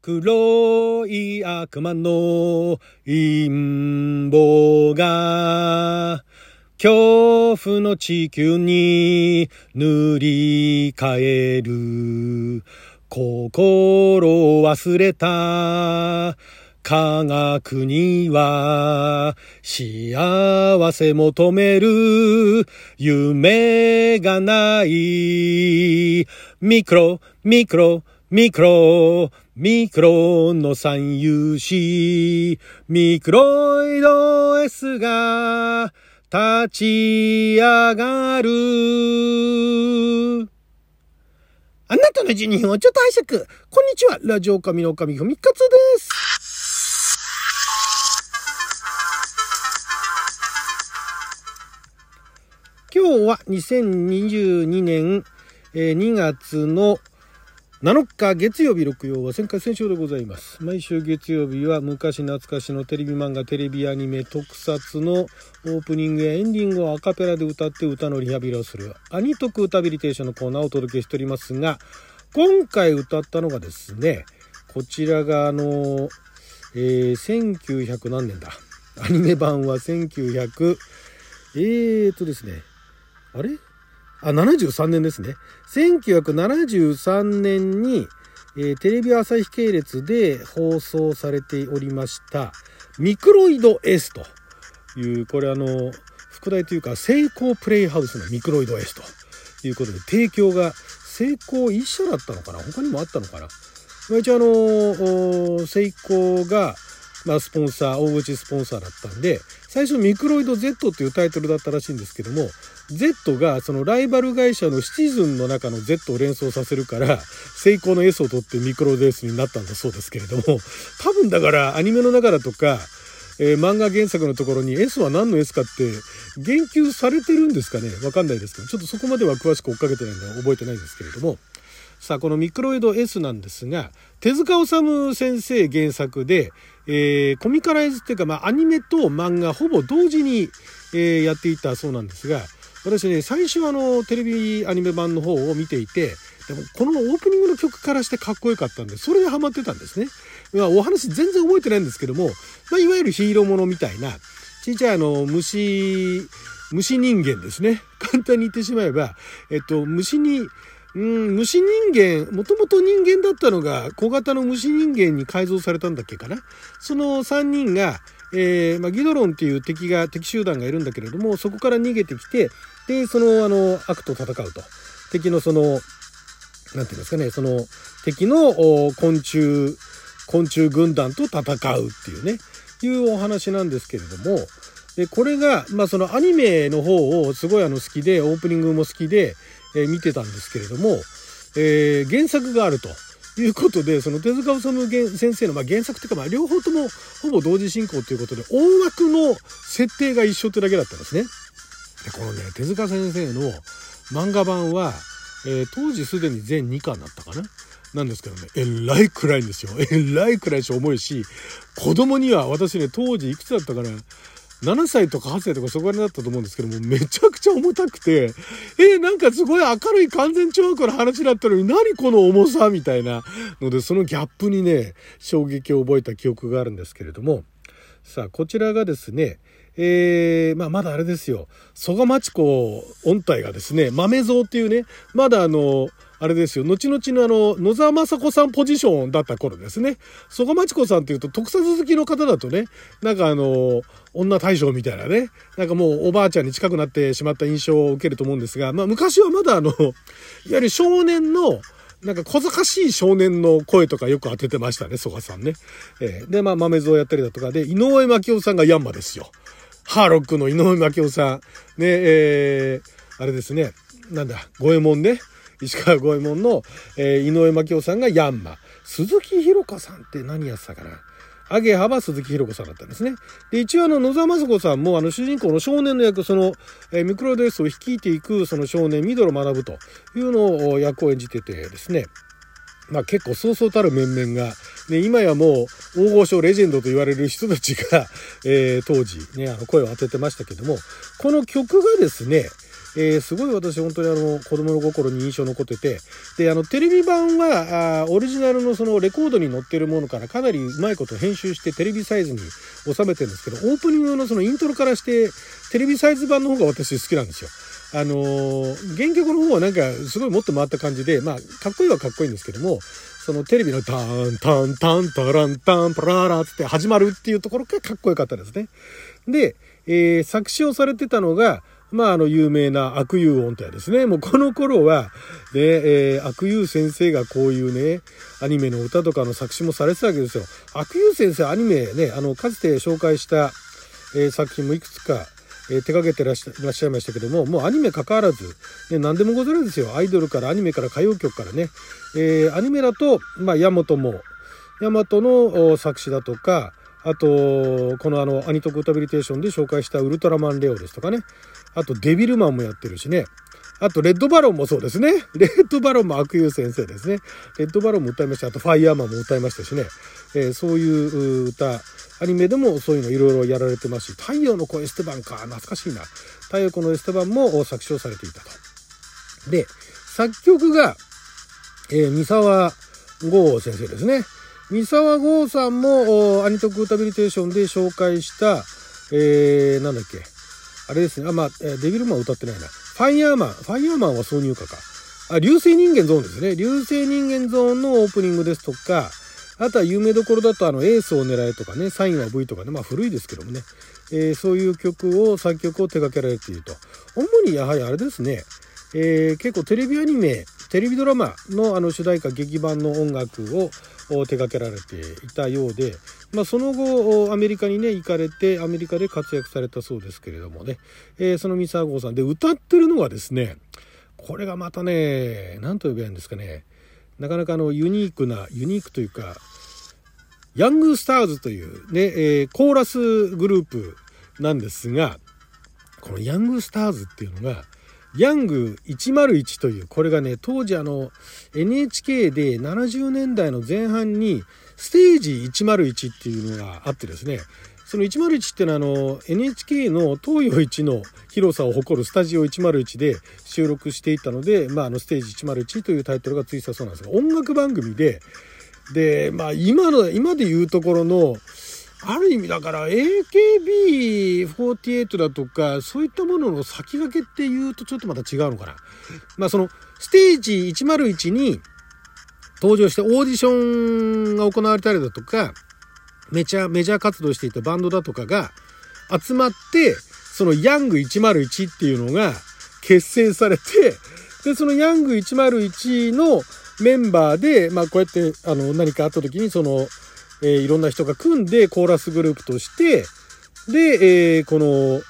黒い悪魔の陰謀が恐怖の地球に塗り替える。心を忘れた。科学には幸せ求める。夢がない。ミクロ、ミクロ、ミクロ、ミクロの三有子、ミクロイド S が立ち上がる。あなたの12分をちょっと拝借。こんにちは。ラジオ神の神ふみかつです。今日は2022年2月の7日月曜日六曜は旋回戦勝でございます。毎週月曜日は昔懐かしのテレビ漫画、テレビアニメ特撮のオープニングやエンディングをアカペラで歌って歌のリハビリをするアニトク歌ビリテーションのコーナーをお届けしておりますが、今回歌ったのがですね、こちらがあの、えー、1900何年だ。アニメ版は1900、えーとですね、あれ？あ、73年ですね。1973年に、えー、テレビ朝日系列で放送されておりました、ミクロイド S という、これあの、副題というか、成功プレイハウスのミクロイド S ということで、提供が成功一社だったのかな？他にもあったのかな？まあ、一応あの、成功が、まあ、スポンサー、大口スポンサーだったんで、最初ミクロイド Z っていうタイトルだったらしいんですけども、Z がそのライバル会社のシチズンの中の Z を連想させるから、成功の S を取ってミクロイド S になったんだそうですけれども、多分だからアニメの中だとか、えー、漫画原作のところに S は何の S かって言及されてるんですかね？わかんないですけど、ちょっとそこまでは詳しく追っかけてないので覚えてないですけれども、さあ、このミクロイド S なんですが、手塚治虫先生原作で、えー、コミカライズっていうか、まあ、アニメと漫画ほぼ同時に、えー、やっていたそうなんですが、私ね、最初あの、テレビアニメ版の方を見ていて、でもこのオープニングの曲からしてかっこよかったんで、それでハマってたんですね。まあ、お話全然覚えてないんですけども、まあ、いわゆるヒーローものみたいな、ちっちゃいあの、虫、虫人間ですね。簡単に言ってしまえば、えっと、虫に、うん、虫人間、もともと人間だったのが小型の虫人間に改造されたんだっけかな。その3人が、えー、まあ、ギドロンっていう敵が、敵集団がいるんだけれども、そこから逃げてきて、で、その、あの、悪と戦うと。敵のその、なんていうんですかね、その、敵の昆虫、昆虫軍団と戦うっていうね、いうお話なんですけれども、で、これが、まあ、そのアニメの方をすごいあの好きで、オープニングも好きで、え、見てたんですけれども、えー、原作があると。いうことで、その手塚治虫先生の、まあ、原作というか、まあ、両方ともほぼ同時進行ということで、大枠の設定が一緒ってだけだったんですね。で、このね、手塚先生の漫画版は、えー、当時すでに全2巻だったかな？なんですけどね、えらい暗いんですよ。えらい暗いし重いし、子供には私ね、当時いくつだったかな？7歳とか8歳とかそこら辺だったと思うんですけども、めちゃくちゃ重たくて、えー、なんかすごい明るい完全超悪の話だったのに、何この重さみたいなので、そのギャップにね、衝撃を覚えた記憶があるんですけれども、さあ、こちらがですね、えー、まあ、まだあれですよ、蘇我町子音体がですね、豆蔵っていうね、まだあの、あれですよ、後々のあの、野沢雅子さんポジションだった頃ですね。曽我町子さんっていうと、特撮好きの方だとね、なんかあの、女大将みたいなね、なんかもうおばあちゃんに近くなってしまった印象を受けると思うんですが、まあ昔はまだあの、いわゆる少年の、なんか小賢しい少年の声とかよく当ててましたね、曽我さんね。えー、で、まあ豆蔵やったりだとかで、井上真紀夫さんがヤンマですよ。ハーロックの井上真紀夫さん。ね、えー、あれですね、なんだ、五右衛門ね。石川五右衛門の、えー、井上真紀夫さんがヤンマ。鈴木ひろ子さんって何やってたかなアゲハは鈴木ひろ子さんだったんですね。で、一応あの、野沢雅子さんもあの、主人公の少年の役、その、えー、ミクロデスを率いていく、その少年、ミドル学ぶというのを役を演じててですね。まあ結構そうそうたる面々が、ね、今やもう大御所レジェンドと言われる人たちが、えー、当時ね、あの声を当ててましたけども、この曲がですね、えー、すごい私本当にあの子供の心に印象残っててであのテレビ版はあオリジナルのそのレコードに載ってるものからかなりうまいこと編集してテレビサイズに収めてるんですけどオープニングのそのイントロからしてテレビサイズ版の方が私好きなんですよ。あのー、原曲の方はなんかすごいもっと回った感じでまあかっこいいはかっこいいんですけどもそのテレビのターンタンタンタランタンパラーラって始まるっていうところがかっこよかったですね。で、えー、作詞をされてたのがまあ、あの、有名な悪友音とですね。もうこの頃は、ね、えー、悪友先生がこういうね、アニメの歌とかの作詞もされてたわけですよ。悪友先生、アニメね、あの、かつて紹介した、えー、作品もいくつか、えー、手掛けてらっしゃいましたけども、もうアニメ関わらず、ね、何でもござるんですよ。アイドルからアニメから歌謡曲からね。えー、アニメだと、まあ、ヤマトも、ヤマトの作詞だとか、あと、このあの、アニトクタビリテーションで紹介したウルトラマンレオですとかね。あと、デビルマンもやってるしね。あと、レッドバロンもそうですね。レッドバロンも悪友先生ですね。レッドバロンも歌いました。あと、ファイヤーマンも歌いましたしね。えー、そういう歌、アニメでもそういうのいろいろやられてますし、太陽の子エステバンか、懐かしいな。太陽のエステバンも作詞をされていたと。で、作曲が、えー、三沢剛先生ですね。三沢剛さんも、アニトクータビリテーションで紹介した、えー、なんだっけ。あれですね。あ、まあ、デビルマン歌ってないな。ファイヤーマン。ファイヤーマンは挿入歌か。あ、流星人間ゾーンですね。流星人間ゾーンのオープニングですとか、あとは有名どころだとあのエースを狙えとかね、サインは V とかね、まあ古いですけどもね、えー、そういう曲を、作曲を手掛けられていると。主にやはりあれですね、えー、結構テレビアニメ、テレビドラマのあの主題歌劇版の音楽を手掛けられていたようで、まあ、その後アメリカにね行かれてアメリカで活躍されたそうですけれどもね、えー、その三沢郷さん。で歌ってるのがですねこれがまたね何と呼べばいいんですかね。なかなかあのユニークなユニークというかヤングスターズというね、えー、コーラスグループなんですがこのヤングスターズっていうのがヤング101というこれがね当時あの NHK で70年代の前半にステージ101っていうのがあってですね。その101っていうのはあの NHK の東洋一の広さを誇るスタジオ101で収録していたので、まあ、あのステージ101というタイトルがついたそうなんですが音楽番組でで、まあ、今の今で言うところのある意味だから AKB48 だとかそういったものの先駆けっていうとちょっとまた違うのかな。まあそのステージ101に登場してオーディションが行われたりだとかメジャーメジャー活動していたバンドだとかが集まってそのヤング101っていうのが結成されてでそのヤング101のメンバーでまあこうやってあの何かあった時にそのえー、いろんな人が組んでコーラスグループとして、で、えー、この、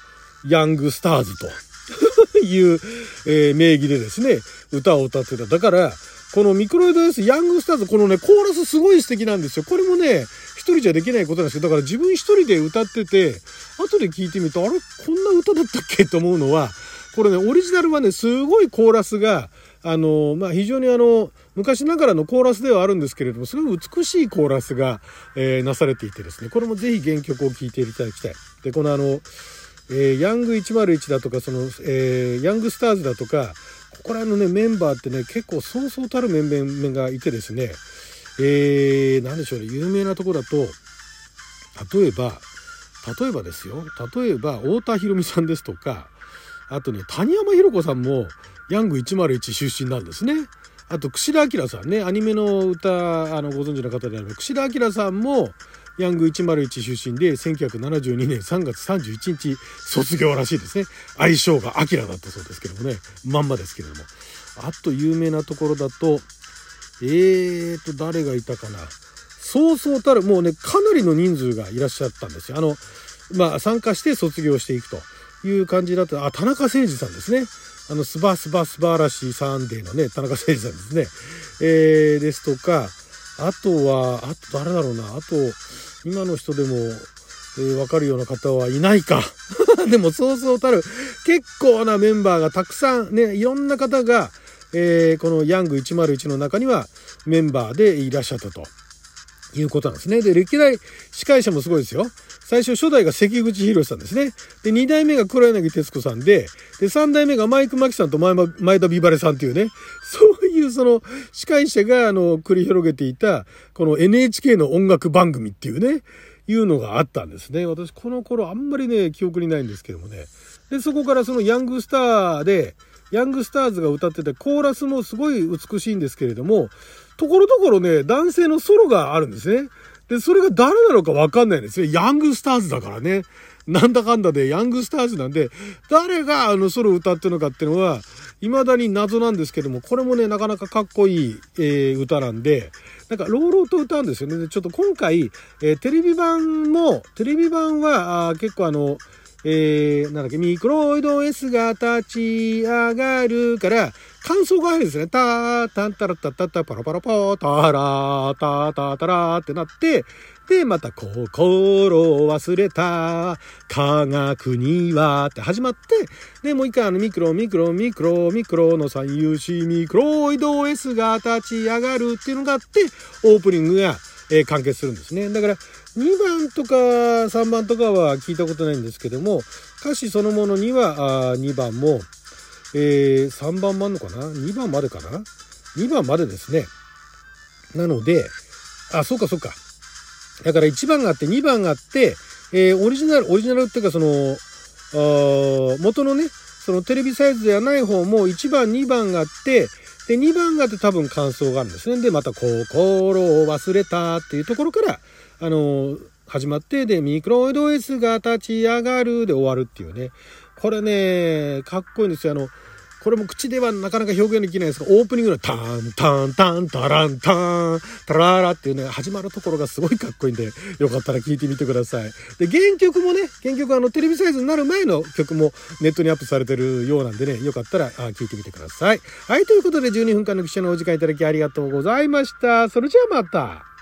ヤングスターズと いう、えー、名義でですね、歌を歌ってた。だから、このミクロイド S、ヤングスターズ、このね、コーラスすごい素敵なんですよ。これもね、一人じゃできないことなんですけど、だから自分一人で歌ってて、後で聞いてみると、あれこんな歌だったっけ？と思うのは、これね、オリジナルはね、すごいコーラスが、あの、まあ、非常にあの、昔ながらのコーラスではあるんですけれども、すごい美しいコーラスが、えー、なされていてですね、これもぜひ原曲を聴いていただきたい。で、このあの、えー、ヤング101だとか、その、えー、ヤングスターズだとか、ここら辺のね、メンバーってね、結構そうそうたる面々がいてですね、えー、なんでしょうね、有名なとこだと、例えば、例えばですよ、例えば、太田博美さんですとか、あとね、谷山ひろ子さんも、ヤング101出身なんですね。あと、串田明さんね、アニメの歌、あの、ご存知の方であれば、串田明さんも、ヤング101出身で、1972年3月31日卒業らしいですね。相性が明だったそうですけどもね、まんまですけれども。あと、有名なところだと、えーと、誰がいたかな。そうそうたる、もうね、かなりの人数がいらっしゃったんですよ。あの、まあ、参加して卒業していくという感じだった。あ、田中誠二さんですね。あの、スバスバスバらしいサンデーのね、田中誠二さんですね。えー、ですとか、あとは、あと誰だろうな、あと、今の人でも、えー、わかるような方はいないか。でも、そうそうたる、結構なメンバーがたくさん、ね、いろんな方が、えー、このヤング101の中にはメンバーでいらっしゃったということなんですね。で、歴代司会者もすごいですよ。最初初代が関口博さんですね。で、2代目が黒柳徹子さんで、で、3代目がマイク・マキさんと前前田ビバレさんっていうね、そういうその司会者があの繰り広げていた、この NHK の音楽番組っていうね、いうのがあったんですね。私この頃あんまりね、記憶にないんですけどもね。で、そこからそのヤングスターで、ヤングスターズが歌ってて、コーラスもすごい美しいんですけれども、ところどころね、男性のソロがあるんですね。で、それが誰なのかわかんないんですよ。ヤングスターズだからね。なんだかんだでヤングスターズなんで、誰があのソロ歌ってるのかっていうのは、未だに謎なんですけども、これもね、なかなかかっこいい、えー、歌なんで、なんか、朗々と歌うんですよね。ちょっと今回、えー、テレビ版も、テレビ版は、あ結構あの、えー、なんだっけ、ミクロイド S が立ち上がるから、感想が入るんですね。ター、タンタラッタッタッタパラパラパー、タラー、タータータラーってなって、で、また、心を忘れた、科学にはって始まって、で、もう一回あの、ミクロ、ミクロ、ミクロ、ミクロの三有子ミクロイド S が立ち上がるっていうのがあって、オープニングが、えー、完結するんですね。だから、2番とか3番とかは聞いたことないんですけども、歌詞そのものにはあ2番も、えー、3番もあんのかな ?2 番までかな ?2 番までですね。なので、あ、そうかそうか。だから1番があって2番があって、えー、オリジナル、オリジナルっていうかその、あ元のね、そのテレビサイズではない方も1番、2番があって、で、2番があって多分感想があるんですね。で、また、心を忘れたっていうところから、あの、始まって、で、ミクロイド S が立ち上がるで終わるっていうね。これね、かっこいいんですよ。あの、これも口ではなかなか表現できないですが、オープニングのタンタンタンタランタンタラーラっていうね、始まるところがすごいかっこいいんで、よかったら聴いてみてください。で、原曲もね、原曲あの、テレビサイズになる前の曲もネットにアップされてるようなんでね、よかったら聴いてみてください。はい、ということで12分間の記者のお時間いただきありがとうございました。それじゃあまた。